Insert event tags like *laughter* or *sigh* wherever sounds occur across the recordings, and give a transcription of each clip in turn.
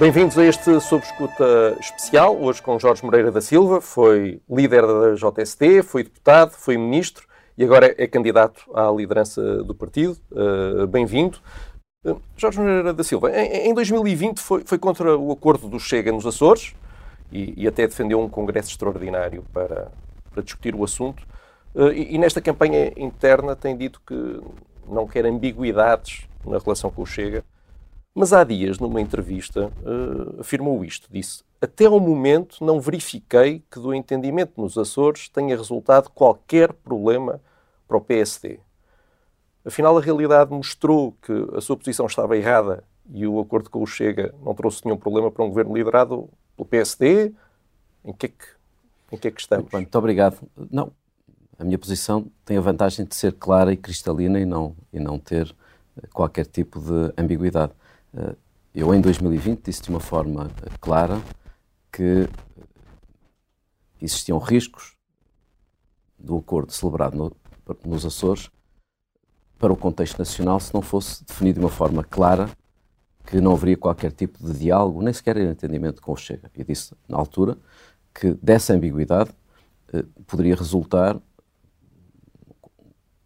Bem-vindos a este Sob Escuta especial, hoje com Jorge Moreira da Silva, foi líder da JST, foi deputado, foi ministro e agora é candidato à liderança do partido. Uh, Bem-vindo. Uh, Jorge Moreira da Silva, em, em 2020 foi, foi, contra o acordo do Chega nos Açores e, e até defendeu um congresso extraordinário para, para discutir o assunto. Uh, e, e nesta campanha interna tem dito que não quer ambiguidades na relação com o Chega. Mas há dias, numa entrevista, uh, afirmou isto: disse, até ao momento não verifiquei que do entendimento nos Açores tenha resultado qualquer problema para o PSD. Afinal, a realidade mostrou que a sua posição estava errada e o acordo com o Chega não trouxe nenhum problema para um governo liderado pelo PSD. Em que é que, em que, é que estamos? Muito, muito obrigado. Não, a minha posição tem a vantagem de ser clara e cristalina e não, e não ter qualquer tipo de ambiguidade. Eh, eu, em 2020, disse de uma forma eh, clara que existiam riscos do acordo celebrado no, nos Açores para o contexto nacional se não fosse definido de uma forma clara que não haveria qualquer tipo de diálogo, nem sequer entendimento com o Chega. E disse, na altura, que dessa ambiguidade eh, poderia resultar,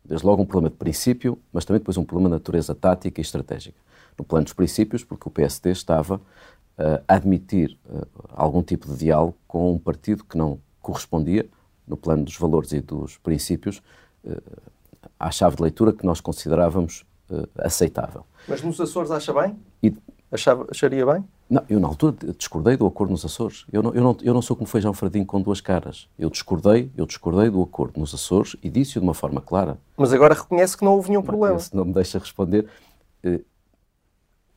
desde logo, um problema de princípio, mas também depois um problema de natureza tática e estratégica no plano dos princípios, porque o PSD estava uh, a admitir uh, algum tipo de diálogo com um partido que não correspondia, no plano dos valores e dos princípios, uh, à chave de leitura que nós considerávamos aceitável. Mas nos Açores acha bem? E, Achava, acharia bem? Não, eu na altura discordei do acordo nos Açores. Eu não, eu não, eu não sou como feijão fradinho com duas caras. Eu discordei, eu discordei do acordo nos Açores e disse-o de uma forma clara. Mas agora reconhece que não houve nenhum problema. Se não me deixa responder,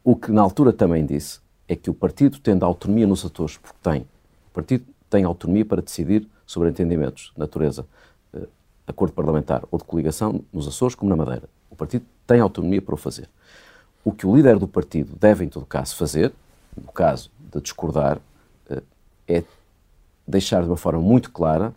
o que na altura também disse é que o partido tendo autonomia nos atores, porque tem, o partido tem autonomia para decidir sobre entendimentos natureza, uh, acordo parlamentar ou de coligação nos Açores como na Madeira. O partido tem autonomia para o fazer. O que o líder do partido deve, em todo caso, fazer, no caso de discordar, uh, é deixar de uma forma muito clara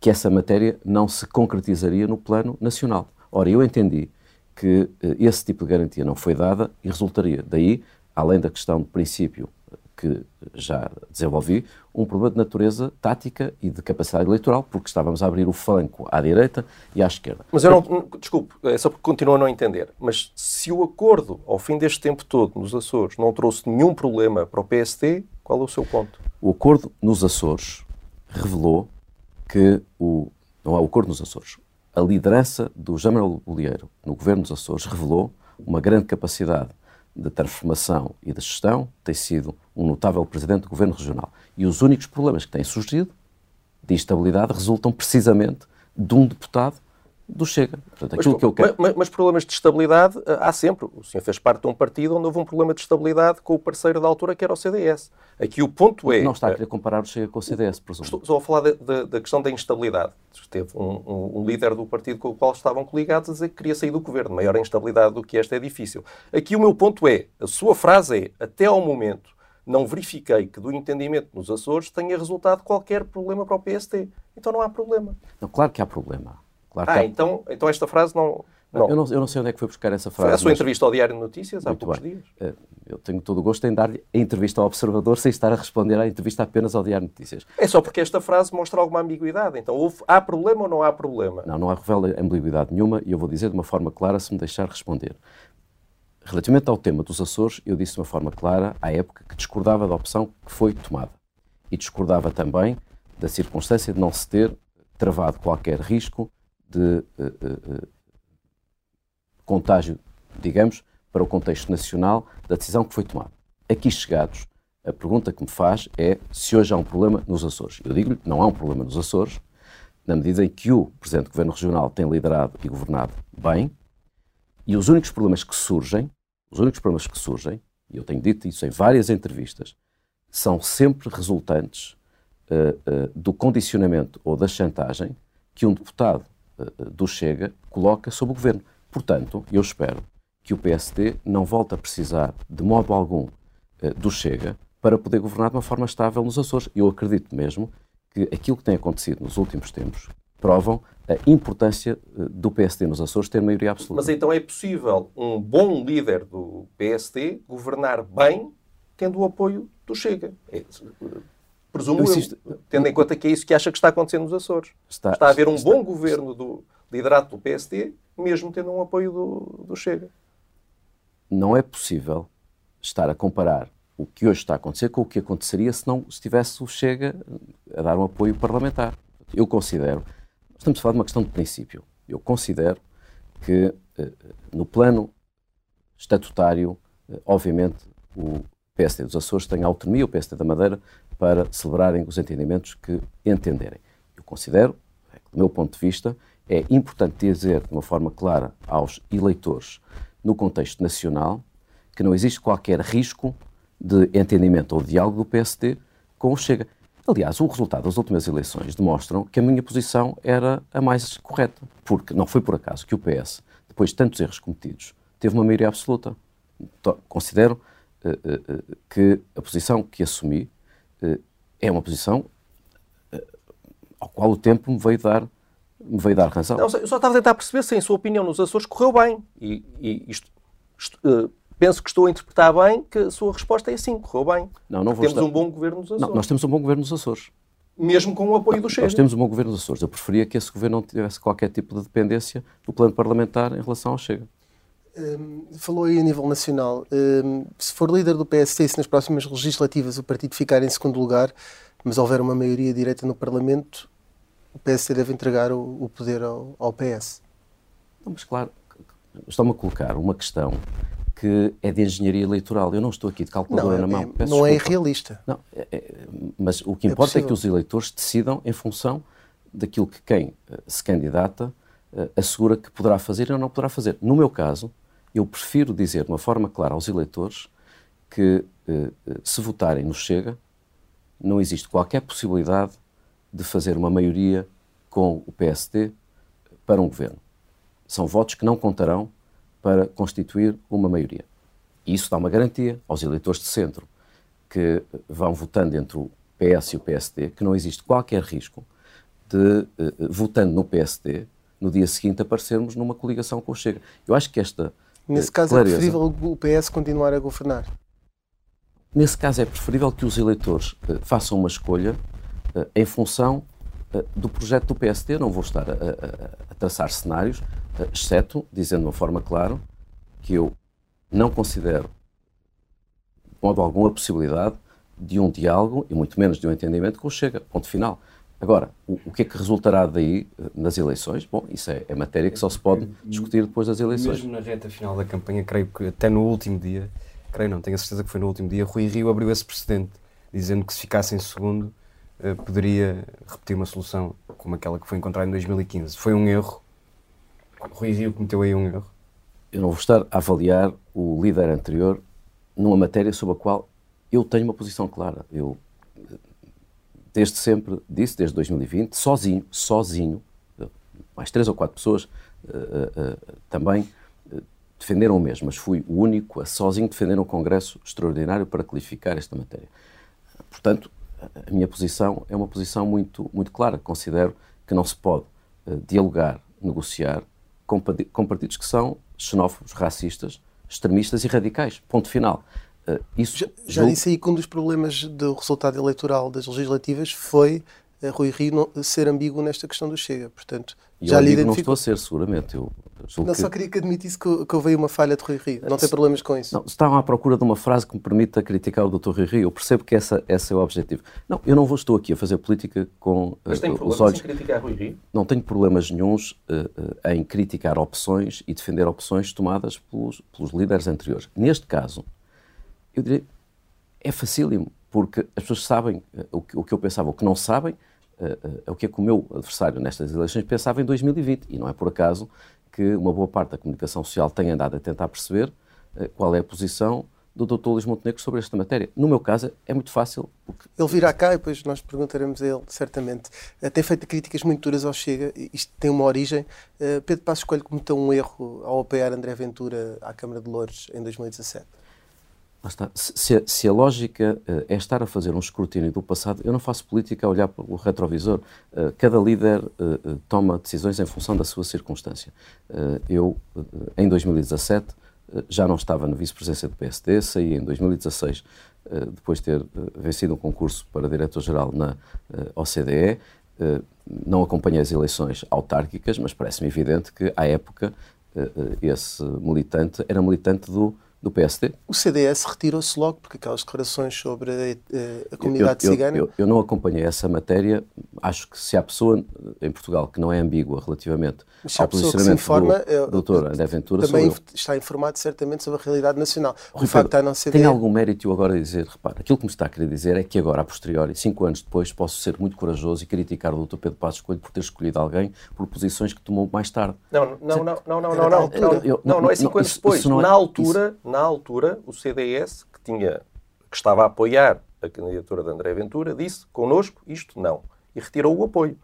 que essa matéria não se concretizaria no plano nacional. Ora, eu entendi que eh, esse tipo de garantia não foi dada e resultaria daí, além da questão de princípio que já desenvolvi, um problema de natureza tática e de capacidade eleitoral, porque estávamos a abrir o flanco à direita e à esquerda. Mas eu não, desculpe, é só porque continuo a não entender, mas se o acordo, ao fim deste tempo todo, nos Açores, não trouxe nenhum problema para o PST, qual é o seu ponto? O acordo nos Açores revelou que o. Não é o acordo nos Açores a liderança do Jamal Bolieiro no governo dos Açores revelou uma grande capacidade de transformação e de gestão, tem sido um notável presidente do governo regional. E os únicos problemas que têm surgido de instabilidade resultam precisamente de um deputado do Chega. Portanto, aquilo mas, que eu quero... mas, mas, problemas de estabilidade eh, há sempre. O senhor fez parte de um partido onde houve um problema de estabilidade com o parceiro da altura, que era o CDS. Aqui o ponto é... Não está a querer comparar o Chega com o CDS, presumo. Estou, estou a falar de, de, da questão da instabilidade. Teve um, um, um, líder do partido com o qual estavam coligados a dizer que queria sair do governo. Maior instabilidade do que esta é difícil. Aqui o meu ponto é, a sua frase é, até ao momento, não verifiquei que do entendimento nos Açores tenha resultado qualquer problema para o PST. Então não há problema. Não, claro que há problema. Claro ah, então, então esta frase não, não. Eu, não, eu não sei onde é que foi buscar essa frase. Foi a sua mas... entrevista ao Diário de Notícias há Muito poucos bem. dias. Eh, eu tenho todo o gosto em dar a entrevista ao Observador sem estar a responder à entrevista apenas ao Diário de Notícias. É só porque esta frase mostra alguma ambiguidade. Então, houve, há problema ou não há problema? Não, não há revela ambiguidade nenhuma e eu vou dizer de uma forma clara se me deixar responder. Relativamente ao tema dos Açores, eu disse de uma forma clara, à época, que discordava da opção que foi tomada. E discordava também da circunstância de não se ter travado qualquer risco de uh, uh, contágio, digamos, para o contexto nacional da decisão que foi tomada. Aqui chegados, a pergunta que me faz é se hoje há um problema nos Açores. Eu digo-lhe que não há um problema nos Açores, na medida em que o Presidente do Governo Regional tem liderado e governado bem, e os únicos problemas que surgem, os únicos problemas que surgem, e eu tenho dito isso em várias entrevistas, são sempre resultantes uh, uh, do condicionamento ou da chantagem que um deputado do Chega coloca sobre o governo. Portanto, eu espero que o PSD não volte a precisar, de modo algum, eh, do Chega para poder governar de uma forma estável nos Açores. Eu acredito mesmo que aquilo que tem acontecido nos últimos tempos provam a importância eh, do PSD nos Açores ter maioria absoluta. Mas então é possível um bom líder do PSD governar bem tendo o apoio do Chega. Presumo insisto, eu, tendo em conta que é isso que acha que está acontecendo nos Açores. Está, está a haver um está, bom governo do liderado do PSD, mesmo tendo um apoio do, do Chega. Não é possível estar a comparar o que hoje está a acontecer com o que aconteceria se não estivesse o Chega a dar um apoio parlamentar. Eu considero, estamos a falar de uma questão de princípio, eu considero que eh, no plano estatutário, eh, obviamente, o PSD dos Açores tem autonomia, o PSD da Madeira, para celebrarem os entendimentos que entenderem. Eu considero, do meu ponto de vista, é importante dizer de uma forma clara aos eleitores, no contexto nacional, que não existe qualquer risco de entendimento ou diálogo do PSD com o Chega. Aliás, o resultado das últimas eleições demonstram que a minha posição era a mais correta, porque não foi por acaso que o PS, depois de tantos erros cometidos, teve uma maioria absoluta. Considero uh, uh, que a posição que assumi é uma posição ao qual o tempo me veio dar me veio dar razão. Não, eu só estava a tentar perceber se, em sua opinião, nos Açores correu bem. E, e isto, isto, uh, penso que estou a interpretar bem que a sua resposta é sim, correu bem. Não, não vou temos estar... um bom governo nos Açores. Não, nós temos um bom governo nos Açores. Mesmo com o apoio não, do Chega. Nós temos um bom governo nos Açores. Eu preferia que esse governo não tivesse qualquer tipo de dependência do plano parlamentar em relação ao Chega. Um, falou aí a nível nacional. Um, se for líder do PST e se nas próximas legislativas o partido ficar em segundo lugar, mas houver uma maioria direita no Parlamento, o PSD deve entregar o, o poder ao, ao PS. Não, mas claro, estão-me a colocar uma questão que é de engenharia eleitoral. Eu não estou aqui de calculadora não, na mão. É, não é irrealista. Não, é, é, mas o que é importa é, é, que os eleitores decidam em função daquilo que quem uh, se candidata assegura que poderá fazer ou não poderá fazer. No meu caso, eu prefiro dizer de uma forma clara aos eleitores que uh, se votarem no Chega, não existe qualquer possibilidade de fazer uma maioria com o PSD para um governo. São votos que não contarão para constituir uma maioria. E isso dá uma garantia aos eleitores de centro que vão votando entre o PS e o PSD que não existe qualquer risco de, eh, votando no PSD, no dia seguinte aparecermos numa coligação com o Chega. Eu acho que esta. Nesse caso clareza, é preferível o PS continuar a governar? Nesse caso é preferível que os eleitores uh, façam uma escolha uh, em função do projeto do PSD. Não vou estar a, a, a traçar cenários, exceto dizendo de uma forma clara que eu não considero, de modo algum, a possibilidade de um diálogo e muito menos de um entendimento com o Chega. Ponto final. Agora, o, o, que é que resultará daí nas eleições? Bom, isso é, é, matéria que só se pode discutir depois das eleições. Mesmo na reta final da campanha, creio que até no último dia, creio não, tenho a certeza que foi no último dia, Rui Rio abriu esse precedente, dizendo que se ficasse em segundo uh, poderia repetir uma solução como aquela que foi encontrada em 2015. Foi um erro. Rui Rio cometeu aí um erro. Eu não vou estar a avaliar o líder anterior numa matéria sobre a qual eu tenho uma posição clara. Eu, desde sempre, disse, desde 2020, sozinho, sozinho, mais três ou quatro pessoas uh, uh, uh, também defenderam o mesmo, mas fui o único a sozinho defender um congresso extraordinário para clarificar esta matéria. Portanto, a minha posição é uma posição muito, muito clara. Considero que não se pode dialogar, negociar com, partidos que são xenófobos, racistas, extremistas e radicais. Ponto final. Uh, isso já, já disse aí que um dos problemas do resultado eleitoral das legislativas foi uh, Rui Rio ser ambíguo nesta questão do Chega. Portanto, já eu lhe identifico... não estou a ser, seguramente. Eu não, que... só queria que admitisse que, que houve uma falha de Rui Rio. Não tem problemas com isso. Não, estavam à procura de uma frase que me permita criticar o Dr. Rui Rio. Eu percebo que essa, esse é o objetivo. Não, eu não vou, estou aqui a fazer política com Mas tem problemas os olhos... em criticar Rui Rio? Não tenho problemas nenhums uh, uh, em criticar opções e defender opções tomadas pelos, pelos líderes anteriores. Neste caso, eu diria, é facílimo, porque as pessoas sabem o que, o que eu pensava, o que não sabem, é o que é que o meu adversário nestas eleições pensava em 2020. E não é por acaso que uma boa parte da comunicação social tem andado a tentar perceber qual é a posição do Dr. Luís Montenegro sobre esta matéria. No meu caso, é muito fácil. Porque... Ele virá cá e depois nós perguntaremos a ele, certamente. Tem feito críticas muito duras ao Chega. Isto tem uma origem. Pedro Passos Coelho cometeu um erro ao apoiar André Ventura à Câmara de Louros em 2017. Se a, se, a lógica uh, é estar a fazer um escrutínio do passado, eu não faço política a olhar para o retrovisor. Uh, cada líder uh, toma decisões em função da sua circunstância. eu, em 2017, já não estava na vice-presidência do PSD, saí em 2016, depois de ter vencido um concurso para diretor-geral na OCDE. Não acompanhei as eleições autárquicas, mas parece-me evidente que, à época, esse militante era militante do do PSD. O CDS retirou-se logo porque aquelas declarações sobre a, a comunidade eu, eu, cigana. Eu, eu, não acompanhei essa matéria. Acho que se há pessoa em Portugal que não é ambígua relativamente ao posicionamento informa, do doutor André Ventura, também está informado certamente sobre a realidade nacional. O facto de não ser tem algum mérito agora a dizer, repara, aquilo que me está a querer dizer é que agora, a posteriori, cinco anos depois, posso ser muito corajoso e criticar o doutor Pedro Passos Coelho por ter escolhido alguém por posições que tomou mais tarde. Não, não, não, não, não, não, não, não, não, não é cinco anos depois. Na altura, na altura, o CDS, que, tinha, que estava a apoiar a candidatura de André Ventura, disse, connosco, isto não. E retirou o apoio.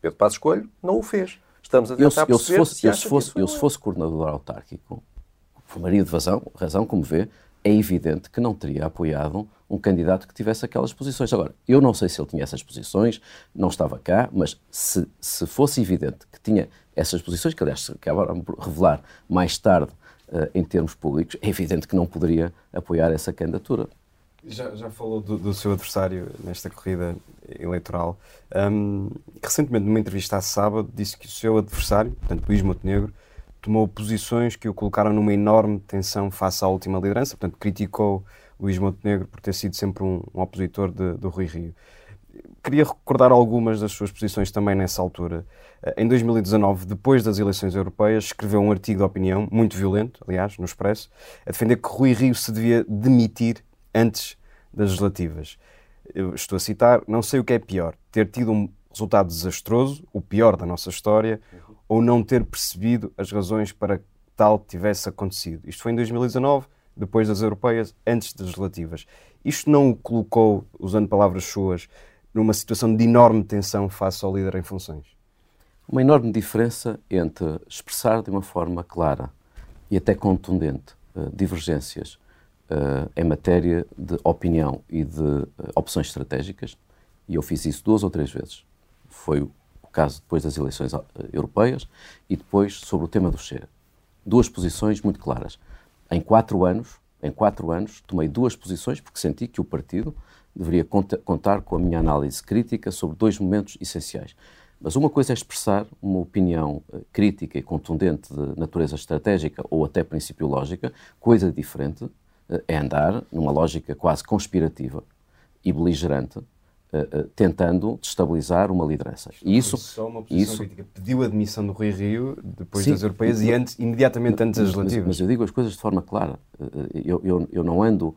Pedro Passos Coelho não o fez. Estamos a tentar eu, eu, se fosse, se eu, se fosse, eu, se fosse coordenador autárquico, por Maria de Vazão, razão, como vê, é evidente que não teria apoiado um candidato que tivesse aquelas posições. Agora, eu não sei se ele tinha essas posições, não estava cá, mas se, se fosse evidente que tinha essas posições, que aliás se acabaram por revelar mais tarde em termos públicos, é evidente que não poderia apoiar essa candidatura. Já, já falou do, do, seu adversário nesta corrida eleitoral. Um, recentemente, numa entrevista à sábado, disse que o seu adversário, portanto Luís Montenegro, tomou posições que o colocaram numa enorme tensão face à última liderança, portanto criticou Luís Montenegro por ter sido sempre um, um opositor de, do Rui Rio. Queria recordar algumas das suas posições também nessa altura. Em 2019, depois das eleições europeias, escreveu um artigo de opinião, muito violento, aliás, no Expresso, a defender que Rui Rio se devia demitir antes das legislativas. Eu estou a citar: não sei o que é pior, ter tido um resultado desastroso, o pior da nossa história, ou não ter percebido as razões para que tal tivesse acontecido. Isto foi em 2019, depois das europeias, antes das legislativas. Isto não o colocou, usando palavras suas, numa situação de enorme tensão face ao líder em funções? Uma enorme diferença entre expressar de uma forma clara e até contundente uh, divergências uh, em matéria de opinião e de uh, opções estratégicas, e eu fiz isso duas ou três vezes. Foi o caso depois das eleições europeias e depois sobre o tema do Chega. Duas posições muito claras. Em quatro anos, em quatro anos, tomei duas posições porque senti que o partido deveria contar com a minha análise crítica sobre dois momentos essenciais. Mas uma coisa é expressar uma opinião eh, crítica e contundente de natureza estratégica ou até principiológica, coisa diferente eh, é andar numa lógica quase conspirativa e beligerante, eh, tentando destabilizar uma liderança. E isso, só uma posição isso, crítica. Pediu a admissão do Rui Rio depois sim, das europeias e antes, imediatamente antes das legislativas. Mas, mas, eu digo as coisas de forma clara. Eu, eu, eu não ando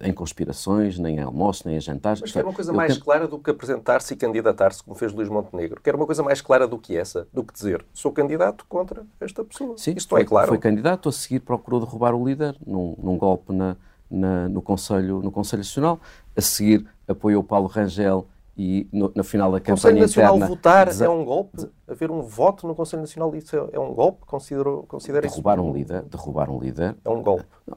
em conspirações, nem em almoços, nem em jantares. Mas quer uma coisa mais tento... clara do que apresentar-se e candidatar-se, como fez Luís Montenegro. Quer uma coisa mais clara do que essa, do que dizer sou candidato contra esta pessoa. Sim, Isto foi, é claro. Foi candidato, a seguir procurou derrubar o líder num, num golpe na, na, no, Conselho, no Conselho Nacional, a seguir apoiou Paulo Rangel e no, no final da campanha Conselho Nacional interna, votar é um golpe? Haver um voto no Conselho Nacional isso é, é um golpe? Considero, considera derrubar isso? Um líder, derrubar um líder... É um golpe. Não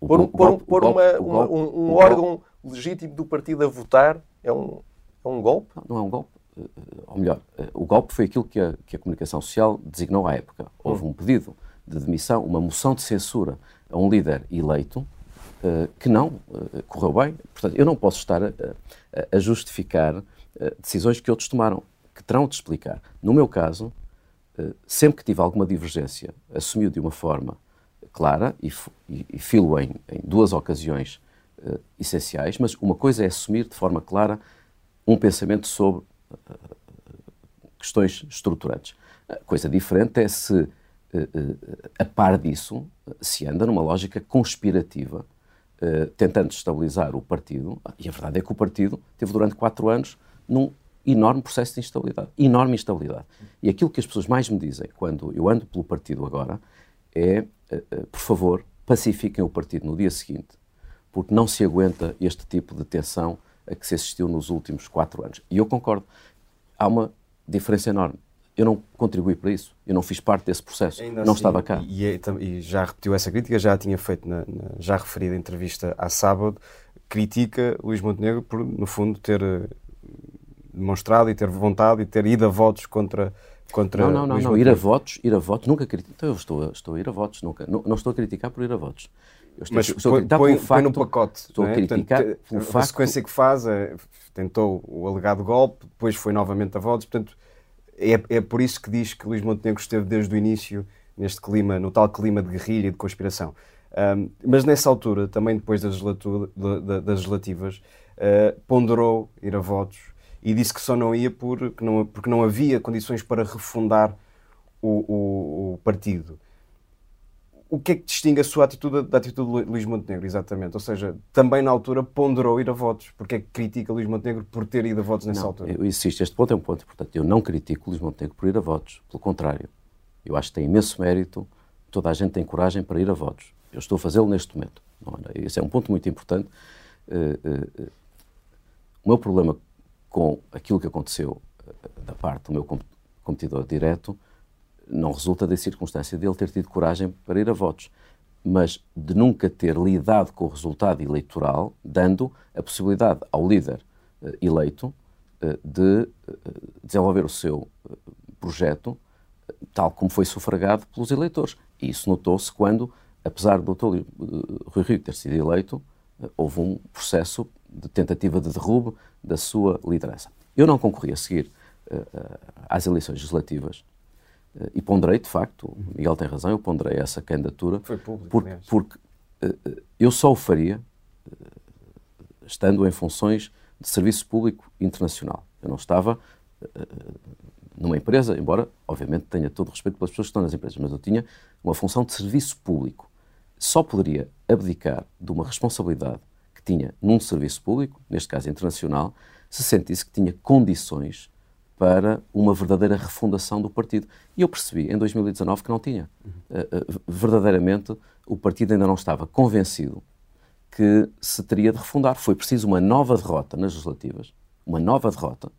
por, um, por, por uma, uma, um, um órgão legítimo do partido a votar é um, é um golpe? Não, não é um golpe. Eh, ou melhor, eh, o golpe foi aquilo que a, que a comunicação social designou à época. Houve hum. um pedido de demissão, uma moção de censura a um líder eleito que não uh, correu bem. Portanto, eu não posso estar a, justificar uh, decisões que outros tomaram, que terão de explicar. No meu caso, sempre que tive alguma divergência, assumiu de uma forma clara e, filo em, duas ocasiões essenciais, mas uma coisa é assumir de forma clara um pensamento sobre questões estruturantes. A coisa diferente é se, a par disso, se anda numa lógica conspirativa, tentando estabilizar o partido, e a verdade é que o partido teve durante quatro anos num enorme processo de instabilidade, enorme instabilidade. E aquilo que as pessoas mais me dizem quando eu ando pelo partido agora é eh, eh, por favor, pacifiquem o partido no dia seguinte, porque não se aguenta este tipo de tensão a que se assistiu nos últimos quatro anos. E eu concordo. Há uma diferença enorme. Eu não contribuí para isso. Eu não fiz parte desse processo. Ainda não assim, estava cá. E, e, e, já repetiu essa crítica, já a tinha feito na, na, já referida entrevista à sábado. Critica Luís Montenegro por, no fundo, ter eh, demonstrado e ter vontade e ter ido a votos contra contra não, não, não, não. ir a votos, ir a votos, nunca critico. Então eu estou, estou a ir a votos, nunca. Não, não estou a criticar por ir a votos. Eu estou, Mas estou põe, a criticar põe, facto, põe no pacote. Estou é? a criticar portanto, pelo a facto... A sequência que faz, é, tentou o alegado golpe, depois foi novamente a votos, portanto, é, é por isso que diz que Luís Montenegro esteve desde o início neste clima, no tal clima de guerrilha e de conspiração. Um, mas nessa altura, também depois das, legislativas, uh, ponderou ir a votos e disse que só não ia porque não, porque não havia condições para refundar o, o, o partido o que é que distingue a sua atitude da atitude de Luís Montenegro, exatamente? Ou seja, também na altura ponderou ir a votos. Porque é que critica Luís Montenegro por ter ido a votos nessa não, altura? Eu insisto, este ponto é um ponto importante. Eu não critico Luís Montenegro por ir a votos. Pelo contrário, eu acho que tem imenso mérito, toda a gente tem coragem para ir a votos. Eu estou a fazê-lo neste momento. Esse é um ponto muito importante. Uh, uh, o meu problema com aquilo que aconteceu da parte do meu competidor direto não resulta da circunstância de ele ter tido coragem para ir a votos, mas de nunca ter lidado com o resultado eleitoral, dando a possibilidade ao líder uh, eleito uh, de uh, desenvolver o seu projeto tal como foi sufragado pelos eleitores. E isso notou-se quando, apesar do Dr. Rui Rio ter sido eleito, houve um processo de tentativa de derrubo da sua liderança. Eu não concorri a seguir às eleições legislativas e ponderei, de facto, Miguel tem razão, eu ponderei essa candidatura. Foi público, porque, porque uh, eu só o faria uh, estando em funções de serviço público internacional. Eu não estava numa empresa, embora, obviamente, tenha todo o respeito pelas pessoas que estão nas empresas, mas eu tinha uma função de serviço público. Só poderia abdicar de uma responsabilidade que tinha num serviço público, neste caso internacional, se sentisse que tinha condições para uma verdadeira refundação do partido. E eu percebi em 2019 que não tinha. Uh, verdadeiramente, o partido ainda não estava convencido que se teria de refundar. Foi preciso uma nova derrota nas legislativas, uma nova derrota,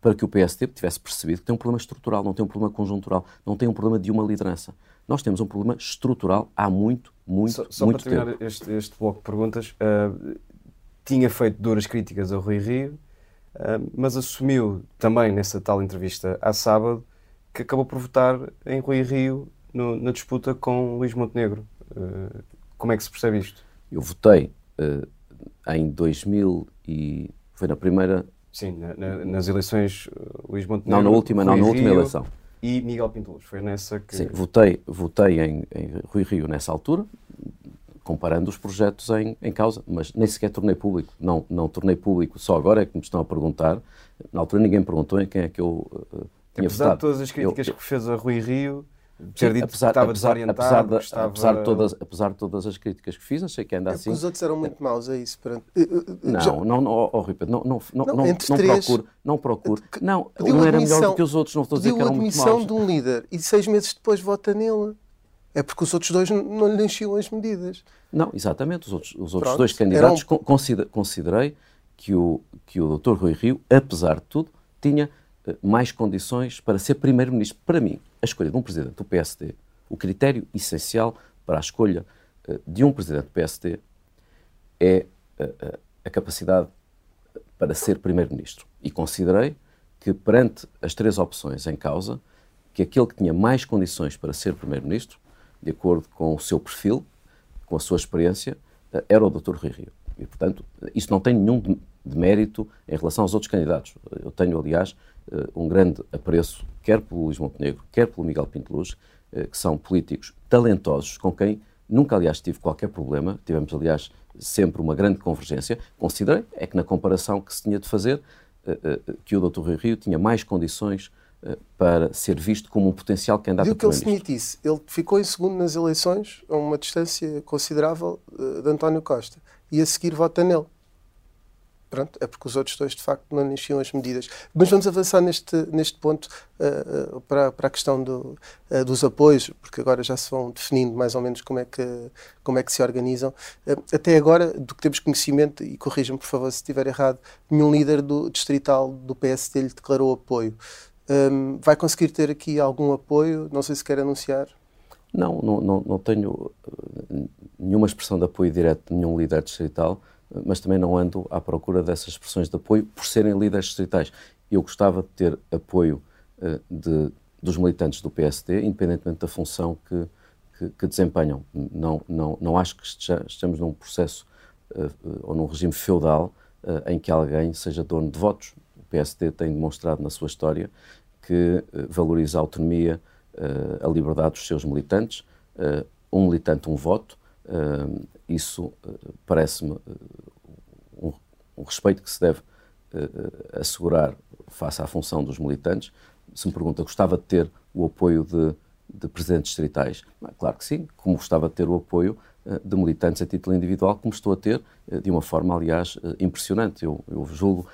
para que o PSD tivesse percebido que tem um problema estrutural, não tem um problema conjuntural, não tem um problema de uma liderança. Nós temos um problema estrutural há muito, muito, só, só muito tempo. Só para terminar este, este bloco de perguntas, uh, tinha feito duras críticas ao Rui Rio, mas assumiu também nessa tal entrevista à sábado que acabou por votar em Rui Rio no, na disputa com Luís Montenegro. Uh, como é que se percebe isto? Eu votei uh, em 2000 e foi na primeira. Sim, na, na, nas eleições Luís Montenegro. Não, na última, Rui não, na última Rio eleição. E Miguel Pinto Foi nessa que. Sim, votei, votei em, em Rui Rio nessa altura, comparando os projetos em, em causa, mas nem sequer tornei público. Não, não tornei público, só agora é que me estão a perguntar. Na altura ninguém me perguntou em quem é que eu uh, tinha apesar votado. de todas as críticas eu, que fez a Rui Rio, ter dito apesar, que estava apesar, desorientado, apesar, de, estava... apesar, de todas, apesar de todas as críticas que fiz, achei que ainda é assim... os outros eram muito maus, é isso? Perante... Não, Já... não, não, oh, oh, não, não, não, não, não três... procuro, não procuro. Não, não era melhor do que os outros, não estou a dizer que eram muito maus. admissão de um líder e seis meses depois vota nele. É porque os outros dois não lhe enchiam as medidas. Não, exatamente. Os outros, os outros Pronto, dois candidatos eram... considerei que o, que o Dr. Rui Rio, apesar de tudo, tinha uh, mais condições para ser Primeiro-Ministro. Para mim, a escolha de um Presidente do PSD, o critério essencial para a escolha uh, de um Presidente do PSD é uh, a capacidade para ser Primeiro-Ministro. E considerei que, perante as três opções em causa, que aquele que tinha mais condições para ser Primeiro-Ministro de acordo com o seu perfil, com a sua experiência, eh, era o Dr. Rui Rio. E, portanto, isso não tem nenhum de, mérito em relação aos outros candidatos. Eu tenho, aliás, eh, um grande apreço, quer pelo Luís Montenegro, quer pelo Miguel Pinto Luz, eh, que são políticos talentosos, com quem nunca, aliás, tive qualquer problema. Tivemos, aliás, sempre uma grande convergência. Considerei, é que na comparação que se tinha de fazer, que o Dr. Rui Rio tinha mais condições para ser visto como um potencial candidato Viu que ele se demitisse. Ele ficou em segundo nas eleições, a uma distância considerável uh, de António Costa. E a seguir vota nele. Pronto, é porque os outros dois, de facto, não enchiam as medidas. Mas vamos avançar neste, neste ponto uh, uh, para, para a questão do, dos apoios, porque agora já se vão definindo mais ou menos como é que, como é que se organizam. até agora, do que temos conhecimento, e corrijam-me, por favor, se estiver errado, nenhum líder do distrital do PSD lhe declarou apoio. Um, vai conseguir ter aqui algum apoio? Não sei se quer anunciar. Não, não, não, não tenho eh, nenhuma expressão de apoio direto de nenhum líder distrital, mas também não ando à procura dessas expressões de apoio por serem líderes distritais. eu gostava de ter apoio uh, de, dos militantes do PSD, independentemente da função que, que, que desempenham. Não, não, não acho que estejamos num processo uh, ou num regime feudal uh, em que alguém seja dono de votos. PSD tem demonstrado na sua história que valoriza a autonomia, a liberdade dos seus militantes. um militante, um voto. isso parece-me um, respeito que se deve assegurar face à função dos militantes. Se me pergunta, gostava de ter o apoio de, de presidentes distritais? Claro que sim, como gostava de ter o apoio de militantes a título individual, como estou a ter, de uma forma, aliás, impressionante. Eu, eu julgo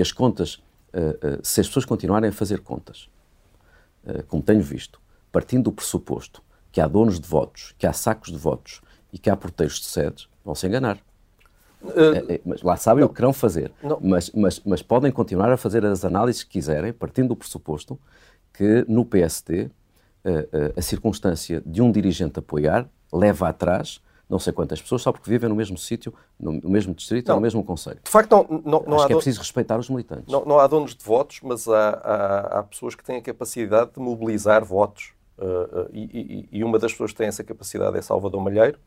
que as contas, se as pessoas continuarem a fazer contas, como tenho visto, partindo do pressuposto que há donos de votos, que há sacos de votos e que há porteiros de sedes, vão se enganar. Uh, mas lá sabem não, o que querão fazer. Mas, mas, mas podem continuar a fazer as análises que quiserem, partindo do pressuposto que no PSD uh, uh, a circunstância de um dirigente apoiar leva atrás não sei quantas pessoas só porque vivem no mesmo sítio, no, mesmo distrito não, ou no mesmo conselho. De facto, não, não, não Acho há que é preciso respeitar os militantes. Não, não há donos de votos, mas há, há, há, pessoas que têm a capacidade de mobilizar votos. E, e, e, uma das pessoas que tem essa capacidade é Salvador Malheiro.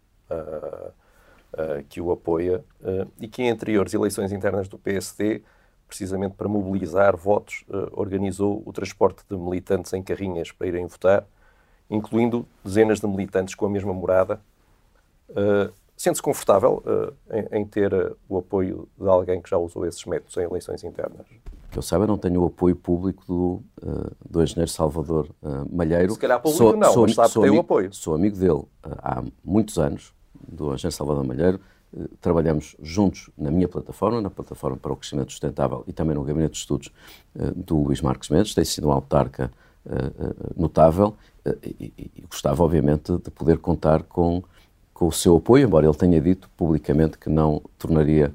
Uh, que o apoia uh, e que em anteriores eleições internas do PSD, precisamente para mobilizar votos, uh, organizou o transporte de militantes em carrinhas para irem votar, incluindo dezenas de militantes com a mesma morada. Sente-se confortável em, em, ter o apoio de alguém que já usou esses métodos em eleições internas? Que eu saiba, não tenho o apoio público do, do engenheiro Salvador Malheiro. Se calhar público sou, não, sou, mas sabe sou que tem o apoio. Sou amigo dele há muitos anos, do Agência Salvador Malheiro, eh, trabalhamos juntos na minha plataforma, na plataforma para o crescimento sustentável e também no gabinete de estudos eh, do Luís Marques Mendes, tem sido uma autarca eh, notável e, e gostava, obviamente, de poder contar com, com o seu apoio, embora ele tenha dito publicamente que não tornaria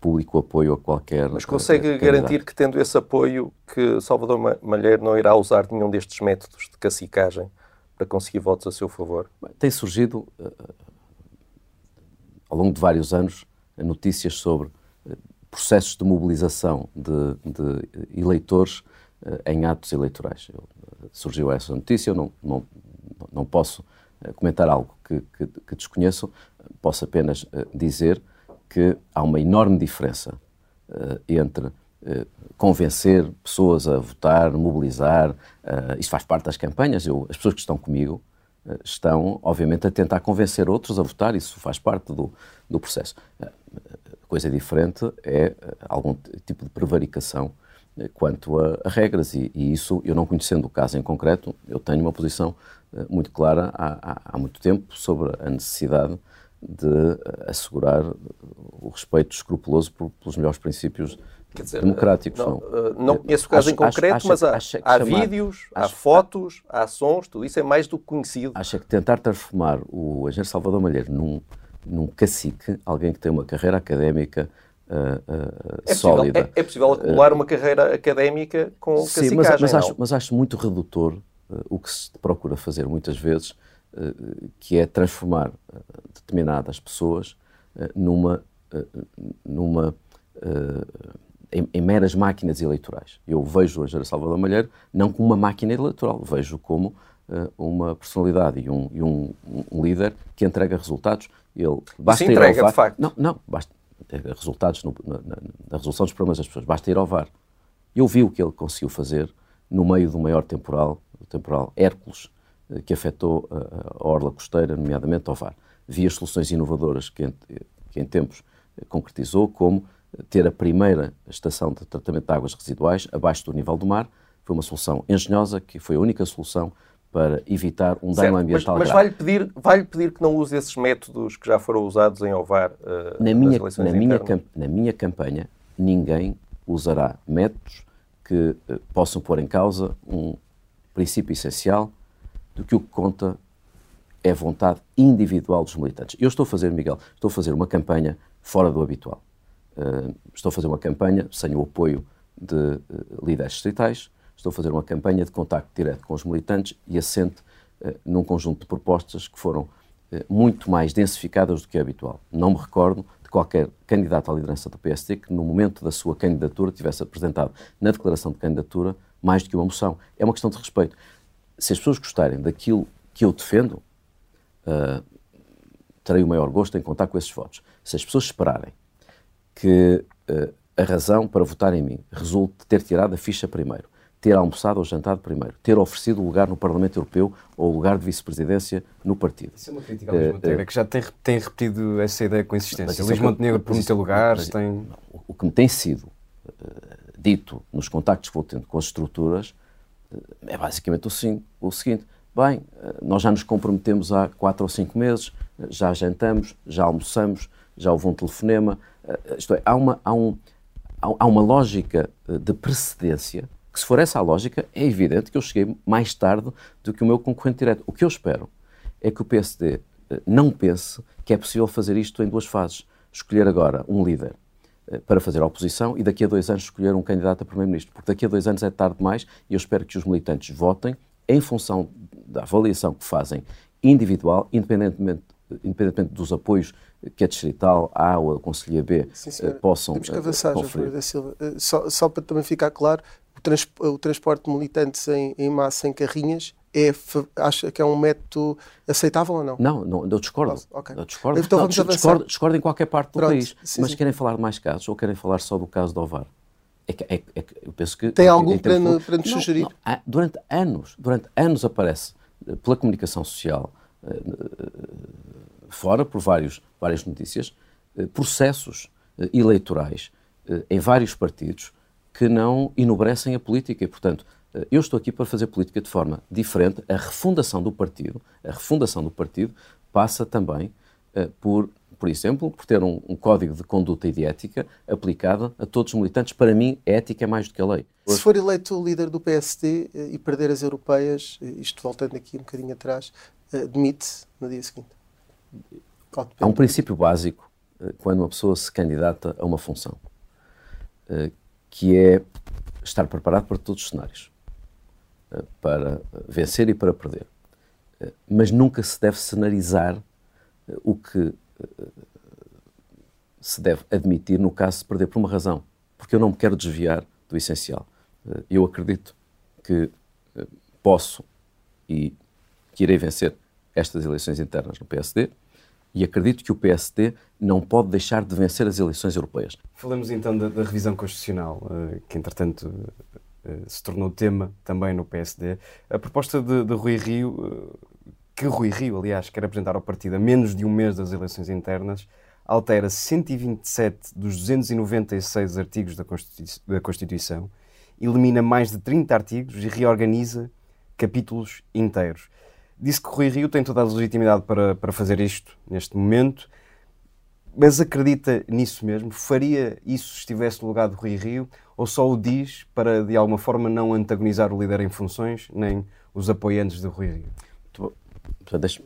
público apoio a qualquer. Mas consegue garantir que, tendo esse apoio, que Salvador Malheiro não irá usar nenhum destes métodos de cacicagem para conseguir votos a seu favor? Tem surgido ao longo de vários anos, notícias sobre eh, processos de mobilização de, de eleitores uh, em atos eleitorais. Eu, surgiu essa notícia, eu não, não, não posso comentar algo que, que, que desconheço, posso apenas dizer que há uma enorme diferença entre convencer pessoas a votar, mobilizar, isto faz parte das campanhas, eu, as pessoas que estão comigo, estão, obviamente, a tentar convencer outros a votar, isso faz parte do, do processo. Coisa diferente é algum tipo de prevaricação eh, quanto a, a regras, e, e, isso, eu não conhecendo o caso em concreto, eu tenho uma posição eh, muito clara há, há, há muito tempo sobre a necessidade de eh, assegurar o respeito escrupuloso por, pelos melhores princípios Dizer, democráticos. Não, não, não conheço o caso acho, em concreto, acho, mas há, há chamar, vídeos, há fotos, há sons, tudo isso é mais do que conhecido. Acha que tentar transformar o engenheiro Salvador Malheiro num, num cacique, alguém que tem uma carreira académica uh, é sólida. Possível, é, é, possível acumular uma carreira académica com sim, mas, mas, acho, mas, acho, muito redutor uh, o que se procura fazer muitas vezes, que é transformar determinadas pessoas numa, numa em, em, meras máquinas eleitorais. Eu vejo a Jara Salvador Malheiro não como uma máquina eleitoral, vejo como uh, uma personalidade e, um, e um, um, líder que entrega resultados. Ele basta Isso entrega, ir ao VAR. de facto. Não, não, basta resultados no, na, na, resolução dos problemas das pessoas. Basta ir ao VAR. Eu vi o que ele conseguiu fazer no meio do maior temporal, o temporal Hércules, uh, que afetou uh, a orla costeira, nomeadamente ao VAR. Vi as soluções inovadoras que em, que em tempos concretizou, como ter a primeira estação de tratamento de águas residuais abaixo do nível do mar. Foi uma solução engenhosa, que foi a única solução para evitar um dano ambiental mas, mas vai-lhe pedir, vai pedir que não use esses métodos que já foram usados em Ovar uh, na, minha, na, minha na minha campanha, ninguém usará métodos que uh, possam pôr em causa um princípio essencial do que o que conta é a vontade individual dos militantes. Eu estou a fazer, Miguel, estou a fazer uma campanha fora do habitual. Uh, estou a fazer uma campanha sem o apoio de líderes distritais, estou a fazer uma campanha de contacto direto com os militantes e assente uh, num conjunto de propostas que foram muito mais densificadas do que é habitual. Não me recordo de qualquer candidato à liderança do PSD que, no momento da sua candidatura, tivesse apresentado na declaração de candidatura mais do que uma moção. É uma questão de respeito. Se as pessoas gostarem daquilo que eu defendo, uh, terei o maior gosto em contar com esses votos. Se as pessoas esperarem que uh, a razão para votar em mim resulte de ter tirado a ficha primeiro, ter almoçado ou jantado primeiro, ter oferecido o lugar no Parlamento Europeu ou o lugar de vice-presidência no partido. Isso é uma crítica ao Luís Montenegro, uh, que já tem, tem, repetido essa ideia com insistência. Luís é Montenegro prometeu lugares, tem... O que me tem sido uh, dito nos contactos que vou tendo com as estruturas uh, é basicamente o, o seguinte, bem, nós já nos comprometemos há quatro ou cinco meses, já jantamos, já almoçamos, já houve um telefonema, isto é, há uma, há um, há uma lógica de precedência que, se for essa a lógica, é evidente que eu cheguei mais tarde do que o meu concorrente direto. O que eu espero é que o PSD eh, não pense que é possível fazer isto em duas fases. Escolher agora um líder eh, para fazer a oposição e daqui a dois anos escolher um candidato a primeiro-ministro. Porque daqui a dois anos é tarde demais e eu espero que os militantes votem em função da avaliação que fazem individual, independentemente, independentemente dos apoios que a Distrital A ou a Conselhia B Sim, possam Temos que avançar, conferir. da Silva. Só, só, para também ficar claro, trans, o transporte de militantes em, em massa em carrinhas é, acha que é um método aceitável ou não? Não, não eu discordo. Okay. Eu discordo. Então não, discordo, discordo, em qualquer parte do Pronto, país. Sim, mas sim. querem falar de mais casos ou querem falar só do caso do Ovar? É que, é, é, eu penso que, Tem algo para, no, para nos sugerir? Não, há, durante anos, durante anos aparece eh, pela comunicação social, eh, fora por vários, várias notícias, eh, processos eleitorais em vários partidos que não enobrecem a política e, portanto, eh, eu estou aqui para fazer política de forma diferente. A refundação do partido, a refundação do partido passa também uh, por, por exemplo, por ter um, um, código de conduta e de ética aplicado a todos os militantes. Para mim, a ética é mais do que a lei. Se for eleito líder do PSD uh, e perder as europeias, isto voltando aqui um bocadinho atrás, demite-se no dia seguinte. Há um princípio básico quando uma pessoa se candidata a uma função que é estar preparado para todos os cenários, eh, para vencer e para perder. Eh, mas nunca se deve cenarizar eh, o que se deve admitir no caso de perder por uma razão, porque eu não me quero desviar do essencial. Eu acredito que posso e que irei vencer estas eleições internas no PSD, e acredito que o PSD não pode deixar de vencer as eleições europeias. Falamos então da, da revisão constitucional, uh, que entretanto uh, se tornou tema também no PSD. A proposta de, de Rui Rio, uh, que Rui Rio, aliás, quer apresentar ao partido a menos de um mês das eleições internas, altera 127 dos 296 artigos da, da Constituição elimina mais de 30 artigos e reorganiza capítulos inteiros. Disse que Rui Rio tem toda a legitimidade para, para fazer isto neste momento, mas acredita nisso mesmo? Faria isso se estivesse no lugar de Rui Rio? Ou só o diz para, de alguma forma, não antagonizar o líder em funções, nem os apoiantes de Rui Rio? deixa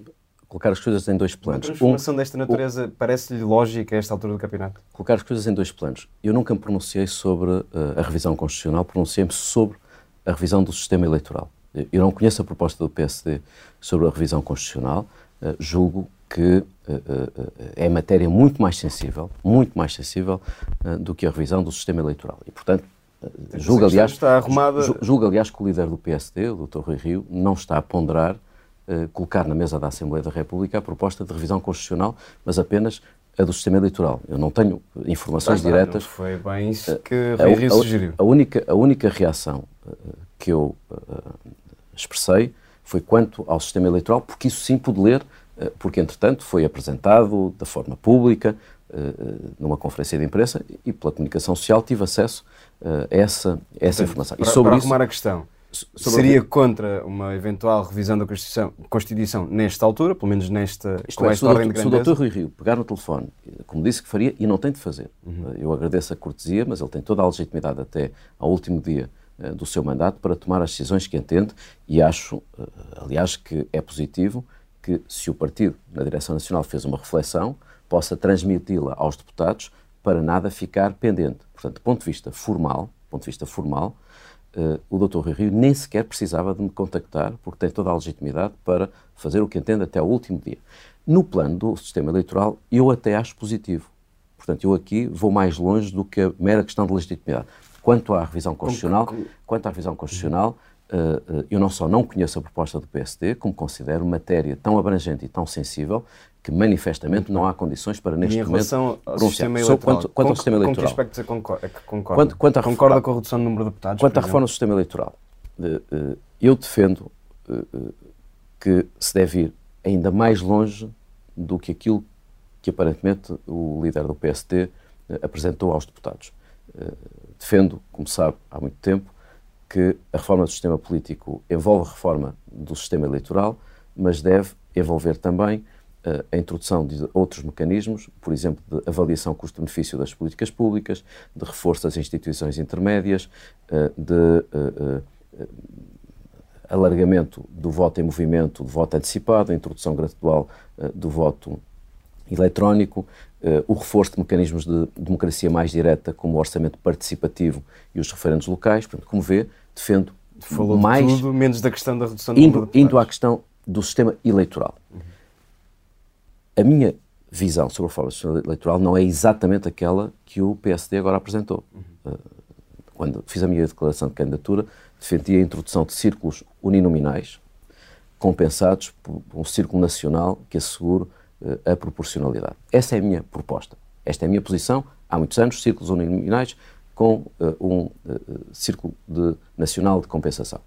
colocar as coisas em dois planos. Uma transformação um, desta natureza um, parece-lhe lógica a esta altura do campeonato? Colocar as coisas em dois planos. Eu nunca me pronunciei sobre uh, a revisão constitucional, pronunciei-me sobre a revisão do sistema eleitoral. Eu não conheço a proposta do PSD sobre a revisão constitucional. Uh, julgo que uh, uh, é matéria muito mais sensível, muito mais sensível do que a revisão do sistema eleitoral. E, portanto, julgo aliás, está arrumada... julgo, aliás, que o líder do PSD, o Dr. Rui Rio, não está a ponderar colocar na mesa da Assembleia da República a proposta de revisão constitucional, mas apenas a do sistema eleitoral. Eu não tenho informações não, diretas. Foi bem isso que Rui Rio sugeriu. A, a, única, a única reação que eu expressei foi quanto ao sistema eleitoral, porque isso sim pude ler, eh, porque entretanto foi apresentado da forma pública, eh, eh, numa conferência de imprensa, e pela comunicação social tive acesso a essa, a essa informação. Para, e sobre para arrumar isso, a questão, seria contra uma eventual revisão da Constituição, Constituição nesta altura, pelo menos nesta, Isto com é, esta ordem de grandeza? Se o Dr. Rui Rio pegar no telefone, como disse que faria, e não tem de fazer, uhum. eu agradeço a cortesia, mas ele tem toda a legitimidade até ao último dia do seu mandato para tomar as decisões que entende e acho, eh, aliás, que é positivo que, se o partido, na Direção Nacional, fez uma reflexão, possa transmiti-la aos deputados para nada ficar pendente. Portanto, do ponto de vista formal, ponto de vista formal, uh, o Dr. Rui Rio nem sequer precisava de me contactar, porque tem toda a legitimidade para fazer o que entende até ao último dia. No plano do sistema eleitoral, eu até acho positivo, Portanto, eu aqui vou mais longe do que a mera questão de legitimidade. Quanto à revisão constitucional, quanto à revisão constitucional, eu não só não conheço a proposta do PSD, como considero matéria tão abrangente e tão sensível que manifestamente não há condições para neste e em momento relação ao sistema eleitoral, quanto, quanto ao sistema eleitoral. Com que aspecto você concorda? concorda? Quanto, quanto a, concorda com a redução do número de deputados? Quanto à reforma do sistema eleitoral, eu defendo que se deve ir ainda mais longe do que aquilo que aparentemente o líder do PST apresentou aos deputados. Defendo, como sabe, há muito tempo, que a reforma do sistema político envolve a reforma do sistema eleitoral, mas deve envolver também a introdução de outros mecanismos, por exemplo, de avaliação custo-benefício das políticas públicas, de reforço das instituições intermédias, eh, de eh, eh, alargamento do voto em movimento, do voto antecipado, a introdução gradual do voto eletrónico, o reforço de mecanismos de democracia mais direta, como o orçamento participativo e os referendos locais. Portanto, como vê, defendo Falou mais... De tudo, menos da questão da redução do indo, indo à questão do sistema eleitoral. Uhum a minha visão sobre a reforma do sistema eleitoral não é exatamente aquela que o PSD agora apresentou. Uhum. Quando fiz a minha declaração de candidatura, defendi a introdução de círculos uninominais compensados por um círculo nacional que assegure a proporcionalidade. Essa é a minha proposta. Esta é a minha posição. Há muitos anos, círculos uninominais com uh, um uh, círculo de, nacional de compensação.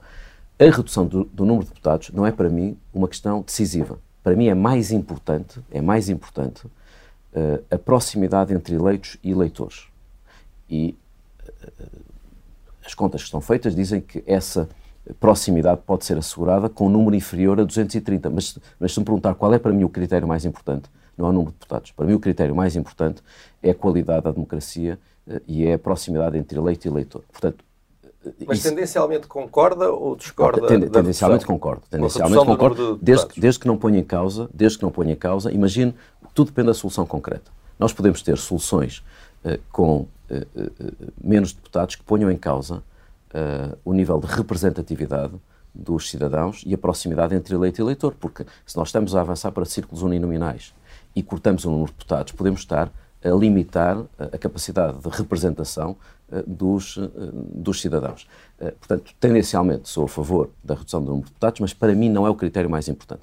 A redução do, do número de deputados não é para mim uma questão decisiva para mim é mais importante, é mais importante uh, a proximidade entre eleitos e eleitores. E as contas que estão feitas dizem que essa proximidade pode ser assegurada com um número inferior a 230. Mas, mas se me perguntar qual é para mim o critério mais importante, não é o número de deputados. Para mim o critério mais importante é a qualidade da democracia uh, e é a proximidade entre eleito e eleitor. Portanto, mas isso, tendencialmente concorda ou discorda? Tend, tendencialmente concordo. Tendencialmente concordo, desde, desde, que não ponha em causa, desde que não ponha em causa, imagine, tudo depende da solução concreta. Nós podemos ter soluções uh, com uh, uh, menos deputados que ponham em causa o nível de representatividade dos cidadãos e a proximidade entre eleito e eleitor, porque se nós estamos a avançar para círculos uninominais e cortamos o número de deputados, podemos estar a limitar a capacidade de representação eh, dos, eh, dos cidadãos. Eh, portanto, tendencialmente sou a favor da redução do número de deputados, mas para mim não é o critério mais importante.